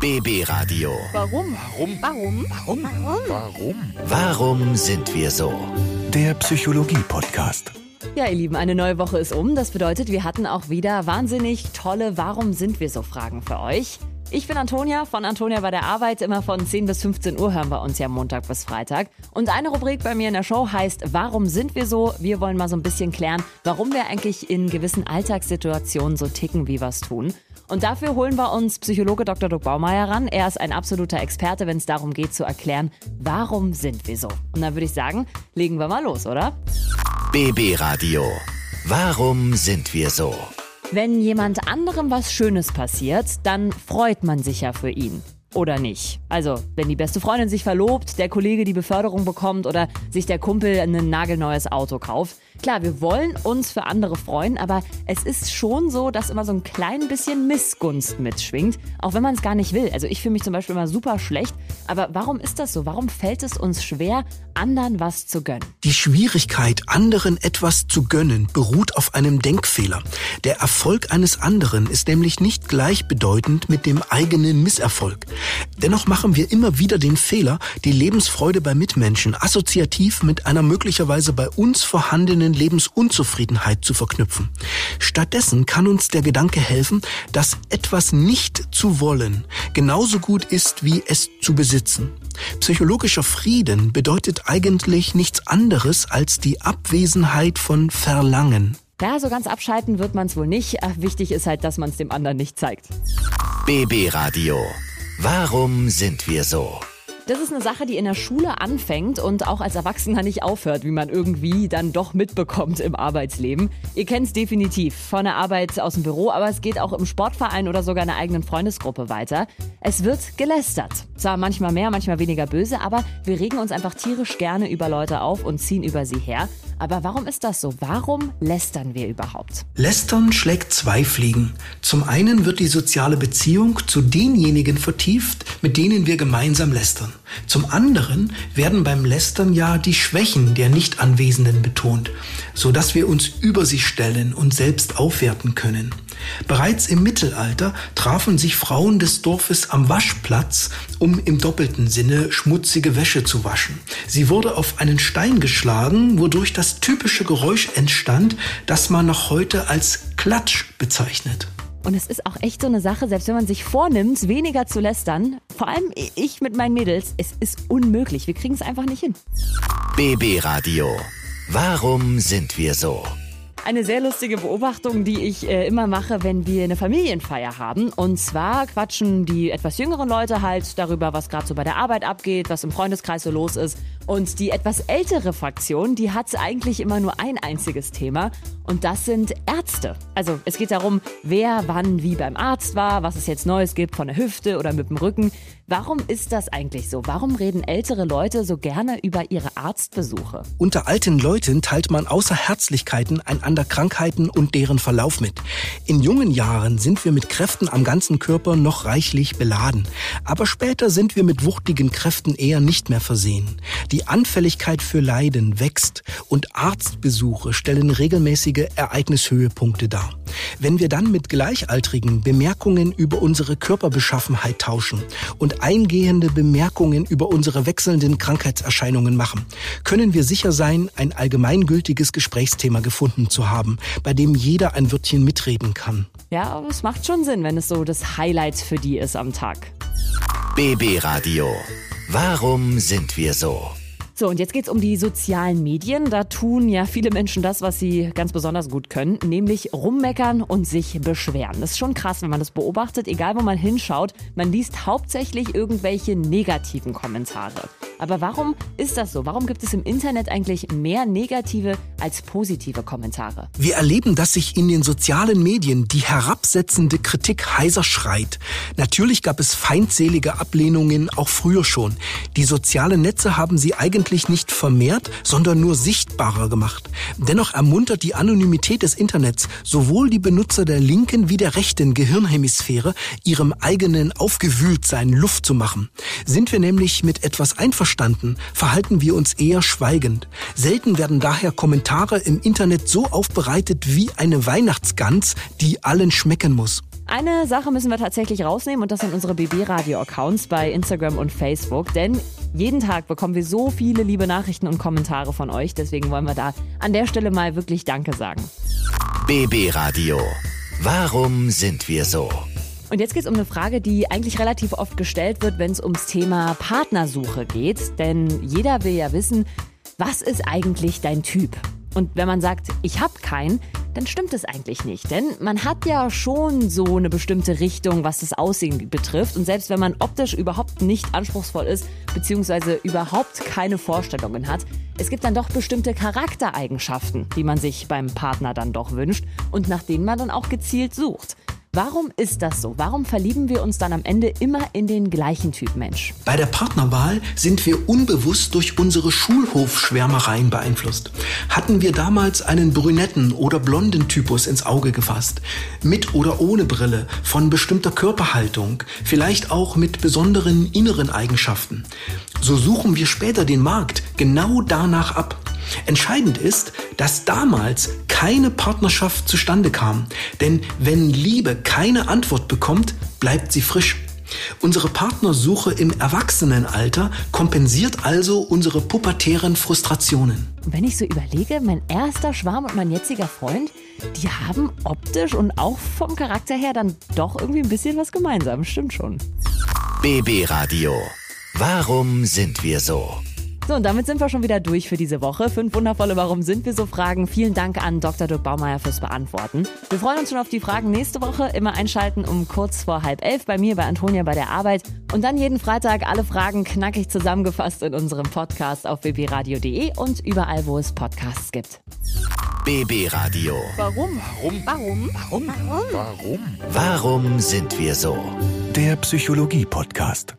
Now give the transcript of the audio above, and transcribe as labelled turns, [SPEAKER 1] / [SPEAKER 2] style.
[SPEAKER 1] BB Radio.
[SPEAKER 2] Warum?
[SPEAKER 3] Warum?
[SPEAKER 2] Warum?
[SPEAKER 3] Warum? Warum?
[SPEAKER 1] Warum sind wir so?
[SPEAKER 4] Der Psychologie-Podcast.
[SPEAKER 2] Ja, ihr Lieben, eine neue Woche ist um. Das bedeutet, wir hatten auch wieder wahnsinnig tolle Warum sind wir so Fragen für euch. Ich bin Antonia von Antonia bei der Arbeit. Immer von 10 bis 15 Uhr hören wir uns ja Montag bis Freitag. Und eine Rubrik bei mir in der Show heißt Warum sind wir so? Wir wollen mal so ein bisschen klären, warum wir eigentlich in gewissen Alltagssituationen so ticken, wie wir es tun. Und dafür holen wir uns Psychologe Dr. Dirk Baumeier ran. Er ist ein absoluter Experte, wenn es darum geht zu erklären, warum sind wir so. Und dann würde ich sagen, legen wir mal los, oder?
[SPEAKER 1] BB Radio. Warum sind wir so?
[SPEAKER 2] Wenn jemand anderem was Schönes passiert, dann freut man sich ja für ihn. Oder nicht. Also, wenn die beste Freundin sich verlobt, der Kollege die Beförderung bekommt oder sich der Kumpel ein nagelneues Auto kauft. Klar, wir wollen uns für andere freuen, aber es ist schon so, dass immer so ein klein bisschen Missgunst mitschwingt, auch wenn man es gar nicht will. Also ich fühle mich zum Beispiel immer super schlecht, aber warum ist das so? Warum fällt es uns schwer, anderen was zu gönnen?
[SPEAKER 4] Die Schwierigkeit, anderen etwas zu gönnen, beruht auf einem Denkfehler. Der Erfolg eines anderen ist nämlich nicht gleichbedeutend mit dem eigenen Misserfolg. Dennoch machen wir immer wieder den Fehler, die Lebensfreude bei Mitmenschen assoziativ mit einer möglicherweise bei uns vorhandenen Lebensunzufriedenheit zu verknüpfen. Stattdessen kann uns der Gedanke helfen, dass etwas nicht zu wollen genauso gut ist wie es zu besitzen. Psychologischer Frieden bedeutet eigentlich nichts anderes als die Abwesenheit von Verlangen.
[SPEAKER 2] Ja, so ganz abschalten wird man es wohl nicht. Wichtig ist halt, dass man es dem anderen nicht zeigt.
[SPEAKER 1] BB Radio. Warum sind wir so?
[SPEAKER 2] Das ist eine Sache, die in der Schule anfängt und auch als Erwachsener nicht aufhört, wie man irgendwie dann doch mitbekommt im Arbeitsleben. Ihr kennt es definitiv von der Arbeit aus dem Büro, aber es geht auch im Sportverein oder sogar in einer eigenen Freundesgruppe weiter. Es wird gelästert. Zwar manchmal mehr, manchmal weniger böse, aber wir regen uns einfach tierisch gerne über Leute auf und ziehen über sie her. Aber warum ist das so? Warum lästern wir überhaupt?
[SPEAKER 4] Lästern schlägt zwei Fliegen. Zum einen wird die soziale Beziehung zu denjenigen vertieft, mit denen wir gemeinsam lästern. Zum anderen werden beim Lästern ja die Schwächen der Nichtanwesenden betont, so dass wir uns über sie stellen und selbst aufwerten können. Bereits im Mittelalter trafen sich Frauen des Dorfes am Waschplatz, um im doppelten Sinne schmutzige Wäsche zu waschen. Sie wurde auf einen Stein geschlagen, wodurch das typische Geräusch entstand, das man noch heute als Klatsch bezeichnet.
[SPEAKER 2] Und es ist auch echt so eine Sache, selbst wenn man sich vornimmt, weniger zu lästern, vor allem ich mit meinen Mädels, es ist unmöglich. Wir kriegen es einfach nicht hin.
[SPEAKER 1] BB Radio. Warum sind wir so?
[SPEAKER 2] Eine sehr lustige Beobachtung, die ich äh, immer mache, wenn wir eine Familienfeier haben. Und zwar quatschen die etwas jüngeren Leute halt darüber, was gerade so bei der Arbeit abgeht, was im Freundeskreis so los ist. Und die etwas ältere Fraktion, die hat eigentlich immer nur ein einziges Thema. Und das sind Ärzte. Also es geht darum, wer wann wie beim Arzt war, was es jetzt Neues gibt von der Hüfte oder mit dem Rücken. Warum ist das eigentlich so? Warum reden ältere Leute so gerne über ihre Arztbesuche?
[SPEAKER 4] Unter alten Leuten teilt man außer Herzlichkeiten einander Krankheiten und deren Verlauf mit. In jungen Jahren sind wir mit Kräften am ganzen Körper noch reichlich beladen. Aber später sind wir mit wuchtigen Kräften eher nicht mehr versehen. Die Anfälligkeit für Leiden wächst und Arztbesuche stellen regelmäßige Ereignishöhepunkte dar. Wenn wir dann mit Gleichaltrigen Bemerkungen über unsere Körperbeschaffenheit tauschen und eingehende Bemerkungen über unsere wechselnden Krankheitserscheinungen machen, können wir sicher sein, ein allgemeingültiges Gesprächsthema gefunden zu haben, bei dem jeder ein Wörtchen mitreden kann.
[SPEAKER 2] Ja, aber es macht schon Sinn, wenn es so das Highlight für die ist am Tag.
[SPEAKER 1] BB Radio. Warum sind wir so?
[SPEAKER 2] So, und jetzt geht's um die sozialen Medien. Da tun ja viele Menschen das, was sie ganz besonders gut können, nämlich rummeckern und sich beschweren. Das ist schon krass, wenn man das beobachtet, egal wo man hinschaut. Man liest hauptsächlich irgendwelche negativen Kommentare. Aber warum ist das so? Warum gibt es im Internet eigentlich mehr negative als positive Kommentare?
[SPEAKER 4] Wir erleben, dass sich in den sozialen Medien die herabsetzende Kritik heiser schreit. Natürlich gab es feindselige Ablehnungen auch früher schon. Die sozialen Netze haben sie eigentlich nicht vermehrt, sondern nur sichtbarer gemacht. Dennoch ermuntert die Anonymität des Internets sowohl die Benutzer der linken wie der rechten Gehirnhemisphäre, ihrem eigenen Aufgewühltsein Luft zu machen. Sind wir nämlich mit etwas einverstanden, verhalten wir uns eher schweigend. Selten werden daher Kommentare im Internet so aufbereitet wie eine Weihnachtsgans, die allen schmecken muss.
[SPEAKER 2] Eine Sache müssen wir tatsächlich rausnehmen und das sind unsere BB-Radio-Accounts bei Instagram und Facebook, denn jeden Tag bekommen wir so viele liebe Nachrichten und Kommentare von euch, deswegen wollen wir da an der Stelle mal wirklich Danke sagen.
[SPEAKER 1] BB Radio. Warum sind wir so?
[SPEAKER 2] Und jetzt geht es um eine Frage, die eigentlich relativ oft gestellt wird, wenn es ums Thema Partnersuche geht. Denn jeder will ja wissen, was ist eigentlich dein Typ? Und wenn man sagt, ich habe keinen, dann stimmt es eigentlich nicht. Denn man hat ja schon so eine bestimmte Richtung, was das Aussehen betrifft. Und selbst wenn man optisch überhaupt nicht anspruchsvoll ist, beziehungsweise überhaupt keine Vorstellungen hat, es gibt dann doch bestimmte Charaktereigenschaften, die man sich beim Partner dann doch wünscht und nach denen man dann auch gezielt sucht. Warum ist das so? Warum verlieben wir uns dann am Ende immer in den gleichen Typ Mensch?
[SPEAKER 4] Bei der Partnerwahl sind wir unbewusst durch unsere Schulhofschwärmereien beeinflusst. Hatten wir damals einen brünetten oder blonden Typus ins Auge gefasst, mit oder ohne Brille, von bestimmter Körperhaltung, vielleicht auch mit besonderen inneren Eigenschaften, so suchen wir später den Markt genau danach ab. Entscheidend ist, dass damals keine Partnerschaft zustande kam. Denn wenn Liebe keine Antwort bekommt, bleibt sie frisch. Unsere Partnersuche im Erwachsenenalter kompensiert also unsere pubertären Frustrationen.
[SPEAKER 2] wenn ich so überlege, mein erster Schwarm und mein jetziger Freund, die haben optisch und auch vom Charakter her dann doch irgendwie ein bisschen was gemeinsam. Stimmt schon.
[SPEAKER 1] BB Radio. Warum sind wir so?
[SPEAKER 2] So, und damit sind wir schon wieder durch für diese Woche. Fünf wundervolle Warum sind wir so Fragen. Vielen Dank an Dr. Dirk Baumeier fürs Beantworten. Wir freuen uns schon auf die Fragen nächste Woche. Immer einschalten um kurz vor halb elf bei mir, bei Antonia bei der Arbeit. Und dann jeden Freitag alle Fragen knackig zusammengefasst in unserem Podcast auf bbradio.de und überall, wo es Podcasts gibt.
[SPEAKER 1] BB Radio.
[SPEAKER 2] Warum?
[SPEAKER 3] Warum?
[SPEAKER 2] Warum?
[SPEAKER 3] Warum? Warum?
[SPEAKER 1] Warum sind wir so?
[SPEAKER 3] Der Psychologie-Podcast.